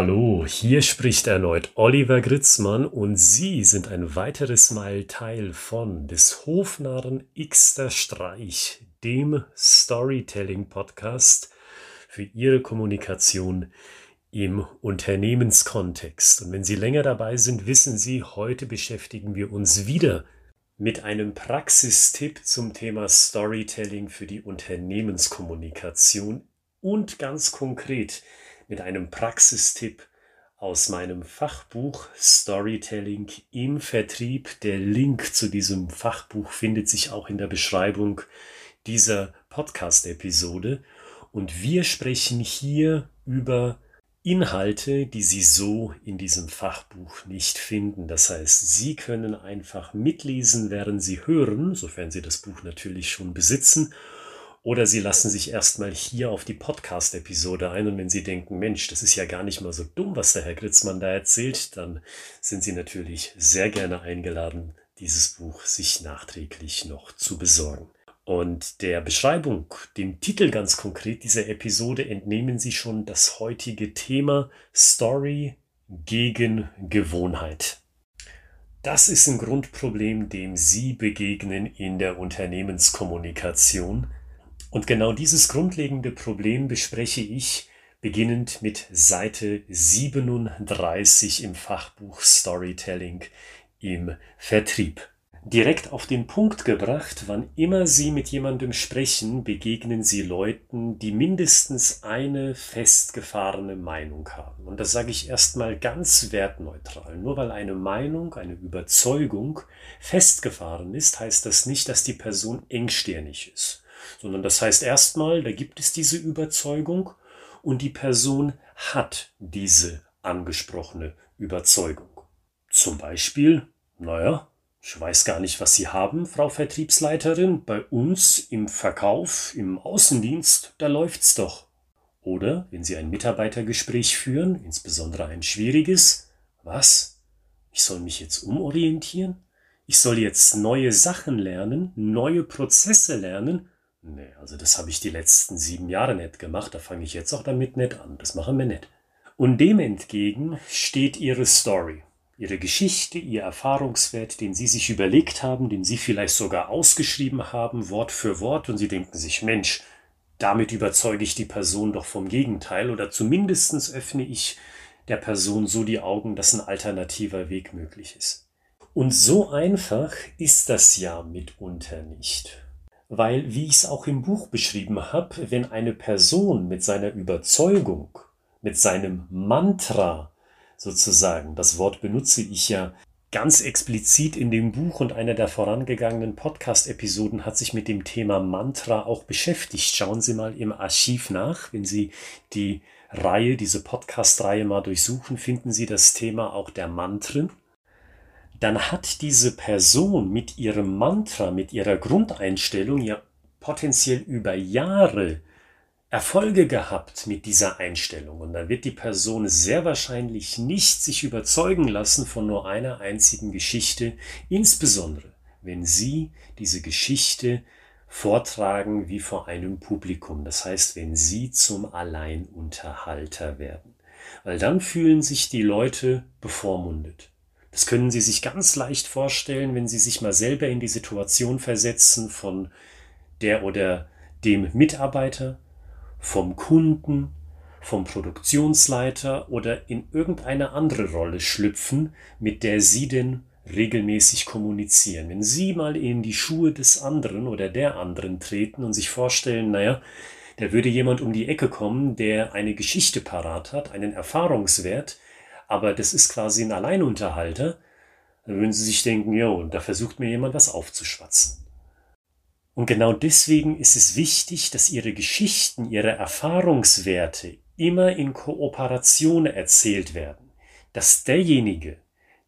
Hallo, hier spricht erneut Oliver Gritzmann und Sie sind ein weiteres Mal Teil von des Hofnarren Xter Streich, dem Storytelling-Podcast für Ihre Kommunikation im Unternehmenskontext. Und wenn Sie länger dabei sind, wissen Sie, heute beschäftigen wir uns wieder mit einem Praxistipp zum Thema Storytelling für die Unternehmenskommunikation und ganz konkret mit einem Praxistipp aus meinem Fachbuch Storytelling im Vertrieb. Der Link zu diesem Fachbuch findet sich auch in der Beschreibung dieser Podcast-Episode. Und wir sprechen hier über Inhalte, die Sie so in diesem Fachbuch nicht finden. Das heißt, Sie können einfach mitlesen, während Sie hören, sofern Sie das Buch natürlich schon besitzen, oder Sie lassen sich erstmal hier auf die Podcast-Episode ein und wenn Sie denken, Mensch, das ist ja gar nicht mal so dumm, was der Herr Gritzmann da erzählt, dann sind Sie natürlich sehr gerne eingeladen, dieses Buch sich nachträglich noch zu besorgen. Und der Beschreibung, dem Titel ganz konkret dieser Episode, entnehmen Sie schon das heutige Thema Story gegen Gewohnheit. Das ist ein Grundproblem, dem Sie begegnen in der Unternehmenskommunikation. Und genau dieses grundlegende Problem bespreche ich beginnend mit Seite 37 im Fachbuch Storytelling im Vertrieb. Direkt auf den Punkt gebracht, wann immer Sie mit jemandem sprechen, begegnen Sie Leuten, die mindestens eine festgefahrene Meinung haben. Und das sage ich erstmal ganz wertneutral. Nur weil eine Meinung, eine Überzeugung festgefahren ist, heißt das nicht, dass die Person engstirnig ist. Sondern das heißt erstmal, da gibt es diese Überzeugung und die Person hat diese angesprochene Überzeugung. Zum Beispiel, naja, ich weiß gar nicht, was Sie haben, Frau Vertriebsleiterin. Bei uns im Verkauf, im Außendienst, da läuft's doch. Oder wenn Sie ein Mitarbeitergespräch führen, insbesondere ein schwieriges, was? Ich soll mich jetzt umorientieren? Ich soll jetzt neue Sachen lernen, neue Prozesse lernen? Nee, also das habe ich die letzten sieben Jahre nicht gemacht, da fange ich jetzt auch damit nicht an. Das machen wir nicht. Und dem entgegen steht Ihre Story. Ihre Geschichte, Ihr Erfahrungswert, den Sie sich überlegt haben, den Sie vielleicht sogar ausgeschrieben haben, Wort für Wort, und Sie denken sich, Mensch, damit überzeuge ich die Person doch vom Gegenteil oder zumindest öffne ich der Person so die Augen, dass ein alternativer Weg möglich ist. Und so einfach ist das ja mitunter nicht. Weil, wie ich es auch im Buch beschrieben habe, wenn eine Person mit seiner Überzeugung, mit seinem Mantra sozusagen. Das Wort benutze ich ja ganz explizit in dem Buch und einer der vorangegangenen Podcast-Episoden hat sich mit dem Thema Mantra auch beschäftigt. Schauen Sie mal im Archiv nach. Wenn Sie die Reihe, diese Podcast-Reihe mal durchsuchen, finden Sie das Thema auch der Mantren. Dann hat diese Person mit ihrem Mantra, mit ihrer Grundeinstellung ja potenziell über Jahre Erfolge gehabt mit dieser Einstellung und dann wird die Person sehr wahrscheinlich nicht sich überzeugen lassen von nur einer einzigen Geschichte, insbesondere wenn Sie diese Geschichte vortragen wie vor einem Publikum. Das heißt, wenn Sie zum Alleinunterhalter werden. Weil dann fühlen sich die Leute bevormundet. Das können Sie sich ganz leicht vorstellen, wenn Sie sich mal selber in die Situation versetzen von der oder dem Mitarbeiter, vom Kunden, vom Produktionsleiter oder in irgendeine andere Rolle schlüpfen, mit der Sie denn regelmäßig kommunizieren. Wenn Sie mal in die Schuhe des anderen oder der anderen treten und sich vorstellen, naja, da würde jemand um die Ecke kommen, der eine Geschichte parat hat, einen Erfahrungswert, aber das ist quasi ein Alleinunterhalter, dann würden Sie sich denken, jo, da versucht mir jemand was aufzuschwatzen. Und genau deswegen ist es wichtig, dass Ihre Geschichten, Ihre Erfahrungswerte immer in Kooperation erzählt werden. Dass derjenige,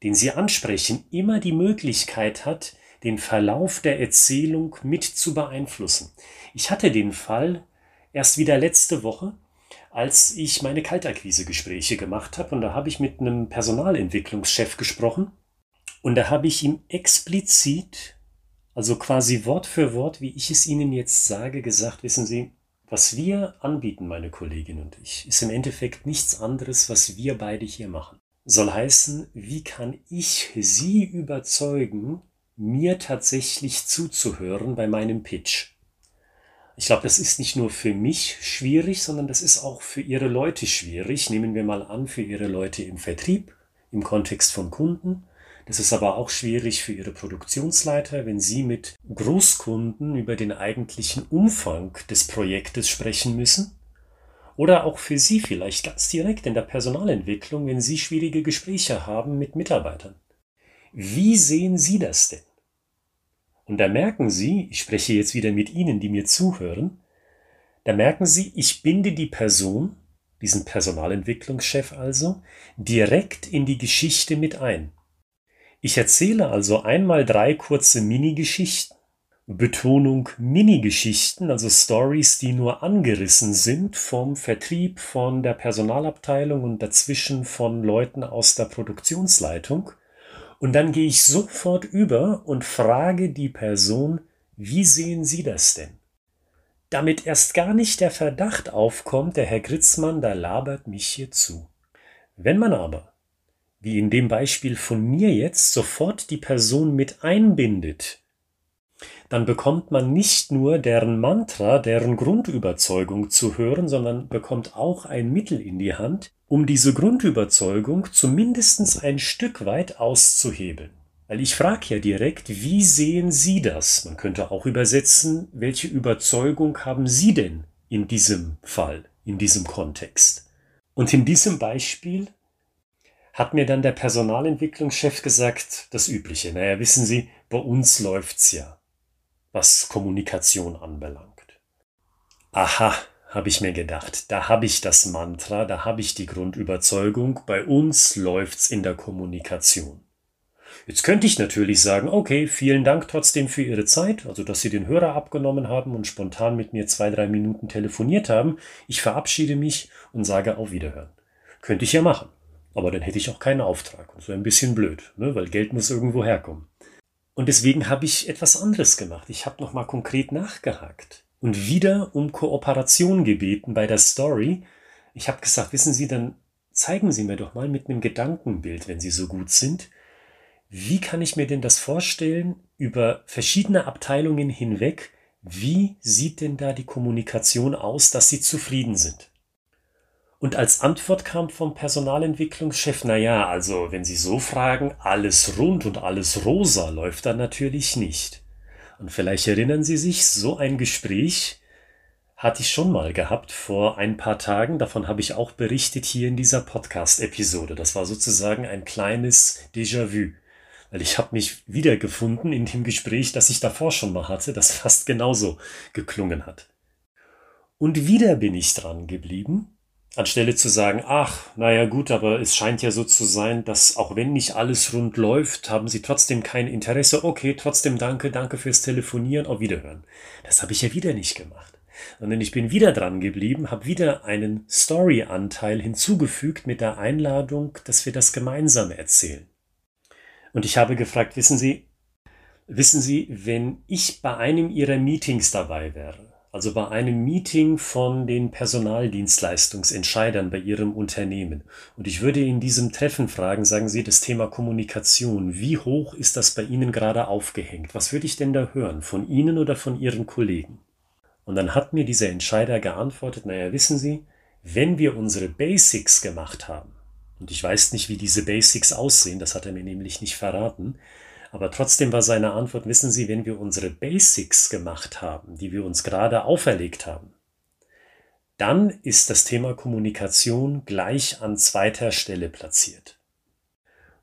den Sie ansprechen, immer die Möglichkeit hat, den Verlauf der Erzählung mit zu beeinflussen. Ich hatte den Fall erst wieder letzte Woche, als ich meine Kaltakquise-Gespräche gemacht habe und da habe ich mit einem Personalentwicklungschef gesprochen und da habe ich ihm explizit also quasi Wort für Wort, wie ich es Ihnen jetzt sage, gesagt, wissen Sie, Was wir anbieten, meine Kollegin und ich, ist im Endeffekt nichts anderes, was wir beide hier machen. Soll heißen, wie kann ich Sie überzeugen, mir tatsächlich zuzuhören bei meinem Pitch? Ich glaube, das ist nicht nur für mich schwierig, sondern das ist auch für Ihre Leute schwierig. Nehmen wir mal an, für Ihre Leute im Vertrieb, im Kontext von Kunden. Das ist aber auch schwierig für Ihre Produktionsleiter, wenn Sie mit Großkunden über den eigentlichen Umfang des Projektes sprechen müssen. Oder auch für Sie vielleicht ganz direkt in der Personalentwicklung, wenn Sie schwierige Gespräche haben mit Mitarbeitern. Wie sehen Sie das denn? Und da merken Sie, ich spreche jetzt wieder mit Ihnen, die mir zuhören, da merken Sie, ich binde die Person, diesen Personalentwicklungschef also, direkt in die Geschichte mit ein. Ich erzähle also einmal drei kurze Mini-Geschichten. Betonung Mini-Geschichten, also Stories, die nur angerissen sind vom Vertrieb, von der Personalabteilung und dazwischen von Leuten aus der Produktionsleitung. Und dann gehe ich sofort über und frage die Person, wie sehen Sie das denn? Damit erst gar nicht der Verdacht aufkommt, der Herr Gritzmann, da labert mich hier zu. Wenn man aber wie in dem Beispiel von mir jetzt, sofort die Person mit einbindet, dann bekommt man nicht nur deren Mantra, deren Grundüberzeugung zu hören, sondern bekommt auch ein Mittel in die Hand, um diese Grundüberzeugung zumindest ein Stück weit auszuhebeln. Weil ich frage ja direkt, wie sehen Sie das? Man könnte auch übersetzen, welche Überzeugung haben Sie denn in diesem Fall, in diesem Kontext? Und in diesem Beispiel hat mir dann der Personalentwicklungschef gesagt, das Übliche. Naja, wissen Sie, bei uns läuft's ja, was Kommunikation anbelangt. Aha, habe ich mir gedacht, da habe ich das Mantra, da habe ich die Grundüberzeugung, bei uns läuft's in der Kommunikation. Jetzt könnte ich natürlich sagen, okay, vielen Dank trotzdem für Ihre Zeit, also dass Sie den Hörer abgenommen haben und spontan mit mir zwei, drei Minuten telefoniert haben. Ich verabschiede mich und sage auf Wiederhören. Könnte ich ja machen. Aber dann hätte ich auch keinen Auftrag. Und so ein bisschen blöd, ne? weil Geld muss irgendwo herkommen. Und deswegen habe ich etwas anderes gemacht. Ich habe nochmal konkret nachgehakt und wieder um Kooperation gebeten bei der Story. Ich habe gesagt, wissen Sie, dann zeigen Sie mir doch mal mit einem Gedankenbild, wenn Sie so gut sind, wie kann ich mir denn das vorstellen über verschiedene Abteilungen hinweg? Wie sieht denn da die Kommunikation aus, dass Sie zufrieden sind? Und als Antwort kam vom Personalentwicklungschef, na ja, also wenn Sie so fragen, alles rund und alles rosa läuft dann natürlich nicht. Und vielleicht erinnern Sie sich, so ein Gespräch hatte ich schon mal gehabt vor ein paar Tagen. Davon habe ich auch berichtet hier in dieser Podcast-Episode. Das war sozusagen ein kleines Déjà-vu. Weil ich habe mich wiedergefunden in dem Gespräch, das ich davor schon mal hatte, das fast genauso geklungen hat. Und wieder bin ich dran geblieben Anstelle zu sagen, ach, naja gut, aber es scheint ja so zu sein, dass auch wenn nicht alles rund läuft, haben Sie trotzdem kein Interesse. Okay, trotzdem danke, danke fürs Telefonieren, auf Wiederhören. Das habe ich ja wieder nicht gemacht. Sondern ich bin wieder dran geblieben, habe wieder einen Story-Anteil hinzugefügt mit der Einladung, dass wir das gemeinsam erzählen. Und ich habe gefragt, wissen Sie, wissen Sie, wenn ich bei einem Ihrer Meetings dabei wäre, also bei einem Meeting von den Personaldienstleistungsentscheidern bei Ihrem Unternehmen. Und ich würde in diesem Treffen fragen, sagen Sie das Thema Kommunikation, wie hoch ist das bei Ihnen gerade aufgehängt? Was würde ich denn da hören, von Ihnen oder von Ihren Kollegen? Und dann hat mir dieser Entscheider geantwortet, naja, wissen Sie, wenn wir unsere Basics gemacht haben, und ich weiß nicht, wie diese Basics aussehen, das hat er mir nämlich nicht verraten, aber trotzdem war seine Antwort, wissen Sie, wenn wir unsere Basics gemacht haben, die wir uns gerade auferlegt haben, dann ist das Thema Kommunikation gleich an zweiter Stelle platziert.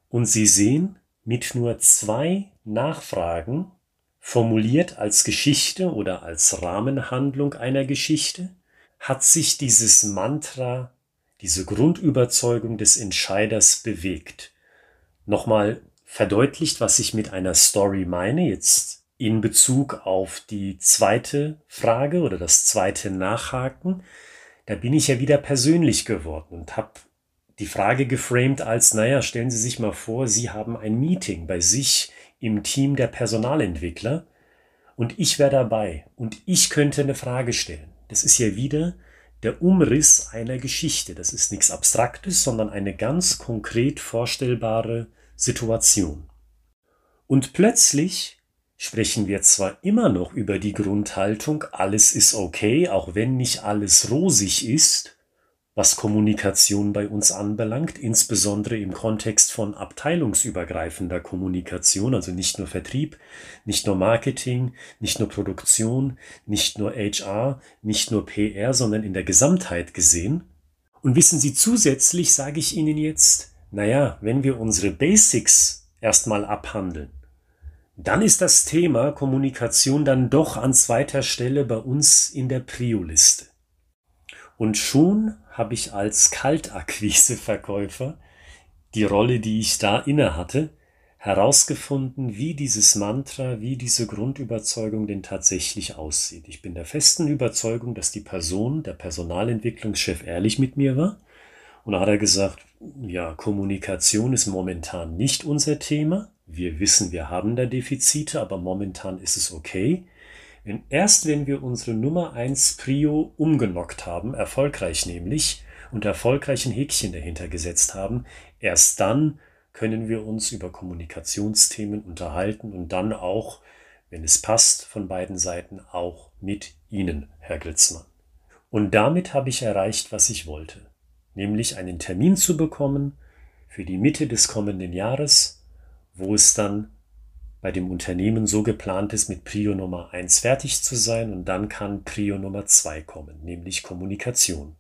Und Sie sehen, mit nur zwei Nachfragen, formuliert als Geschichte oder als Rahmenhandlung einer Geschichte, hat sich dieses Mantra, diese Grundüberzeugung des Entscheiders bewegt. Nochmal verdeutlicht, was ich mit einer Story meine, jetzt in Bezug auf die zweite Frage oder das zweite Nachhaken. Da bin ich ja wieder persönlich geworden und habe die Frage geframed als, naja, stellen Sie sich mal vor, Sie haben ein Meeting bei sich im Team der Personalentwickler und ich wäre dabei und ich könnte eine Frage stellen. das ist ja wieder der Umriss einer Geschichte. Das ist nichts Abstraktes, sondern eine ganz konkret vorstellbare Situation. Und plötzlich sprechen wir zwar immer noch über die Grundhaltung, alles ist okay, auch wenn nicht alles rosig ist, was Kommunikation bei uns anbelangt, insbesondere im Kontext von abteilungsübergreifender Kommunikation, also nicht nur Vertrieb, nicht nur Marketing, nicht nur Produktion, nicht nur HR, nicht nur PR, sondern in der Gesamtheit gesehen. Und wissen Sie, zusätzlich sage ich Ihnen jetzt, naja, wenn wir unsere Basics erstmal abhandeln, dann ist das Thema Kommunikation dann doch an zweiter Stelle bei uns in der Prio-Liste. Und schon habe ich als Kaltakquise-Verkäufer die Rolle, die ich da inne hatte, herausgefunden, wie dieses Mantra, wie diese Grundüberzeugung denn tatsächlich aussieht. Ich bin der festen Überzeugung, dass die Person, der Personalentwicklungschef, ehrlich mit mir war. Und da hat er gesagt, ja, Kommunikation ist momentan nicht unser Thema. Wir wissen, wir haben da Defizite, aber momentan ist es okay. Denn erst wenn wir unsere Nummer 1 Prio umgenockt haben, erfolgreich nämlich, und erfolgreich ein Häkchen dahinter gesetzt haben, erst dann können wir uns über Kommunikationsthemen unterhalten und dann auch, wenn es passt, von beiden Seiten auch mit Ihnen, Herr Gritzmann. Und damit habe ich erreicht, was ich wollte, nämlich einen Termin zu bekommen für die Mitte des kommenden Jahres, wo es dann bei dem Unternehmen so geplant ist, mit Prio Nummer 1 fertig zu sein und dann kann Prio Nummer 2 kommen, nämlich Kommunikation.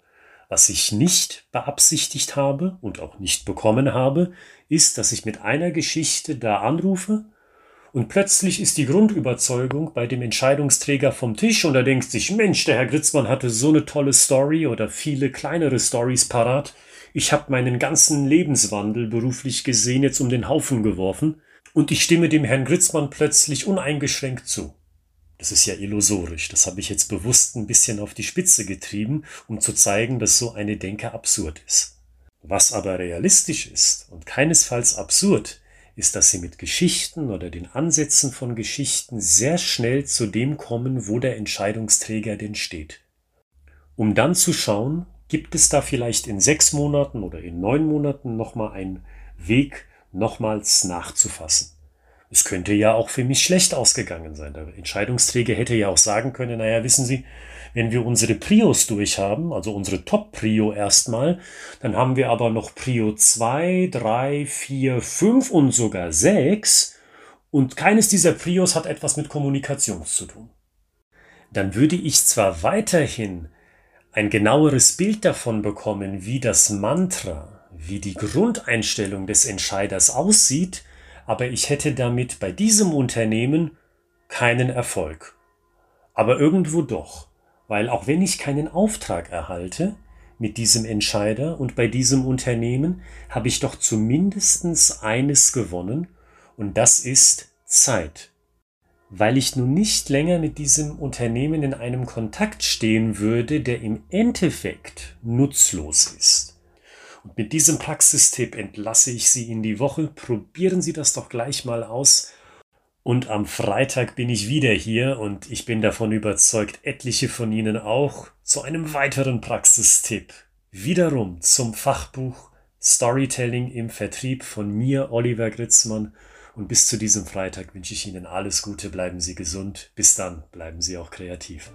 Was ich nicht beabsichtigt habe und auch nicht bekommen habe, ist, dass ich mit einer Geschichte da anrufe und plötzlich ist die Grundüberzeugung bei dem Entscheidungsträger vom Tisch und er denkt sich, Mensch, der Herr Gritzmann hatte so eine tolle Story oder viele kleinere Stories parat. Ich habe meinen ganzen Lebenswandel beruflich gesehen jetzt um den Haufen geworfen und ich stimme dem Herrn Gritzmann plötzlich uneingeschränkt zu. Das ist ja illusorisch. Das habe ich jetzt bewusst ein bisschen auf die Spitze getrieben, um zu zeigen, dass so eine Denke absurd ist. Was aber realistisch ist und keinesfalls absurd, ist, dass sie mit Geschichten oder den Ansätzen von Geschichten sehr schnell zu dem kommen, wo der Entscheidungsträger denn steht. Um dann zu schauen, gibt es da vielleicht in sechs Monaten oder in neun Monaten nochmal einen Weg, nochmals nachzufassen. Es könnte ja auch für mich schlecht ausgegangen sein. Der Entscheidungsträger hätte ja auch sagen können, naja, wissen Sie, wenn wir unsere Prios durchhaben, also unsere Top-Prio erstmal, dann haben wir aber noch Prio 2, 3, 4, 5 und sogar 6 und keines dieser Prios hat etwas mit Kommunikation zu tun. Dann würde ich zwar weiterhin ein genaueres Bild davon bekommen, wie das Mantra, wie die Grundeinstellung des Entscheiders aussieht, aber ich hätte damit bei diesem Unternehmen keinen Erfolg. Aber irgendwo doch, weil auch wenn ich keinen Auftrag erhalte mit diesem Entscheider und bei diesem Unternehmen, habe ich doch zumindest eines gewonnen, und das ist Zeit. Weil ich nun nicht länger mit diesem Unternehmen in einem Kontakt stehen würde, der im Endeffekt nutzlos ist. Und mit diesem Praxistipp entlasse ich Sie in die Woche. Probieren Sie das doch gleich mal aus. Und am Freitag bin ich wieder hier und ich bin davon überzeugt, etliche von Ihnen auch, zu einem weiteren Praxistipp. Wiederum zum Fachbuch Storytelling im Vertrieb von mir, Oliver Gritzmann. Und bis zu diesem Freitag wünsche ich Ihnen alles Gute, bleiben Sie gesund. Bis dann, bleiben Sie auch kreativ.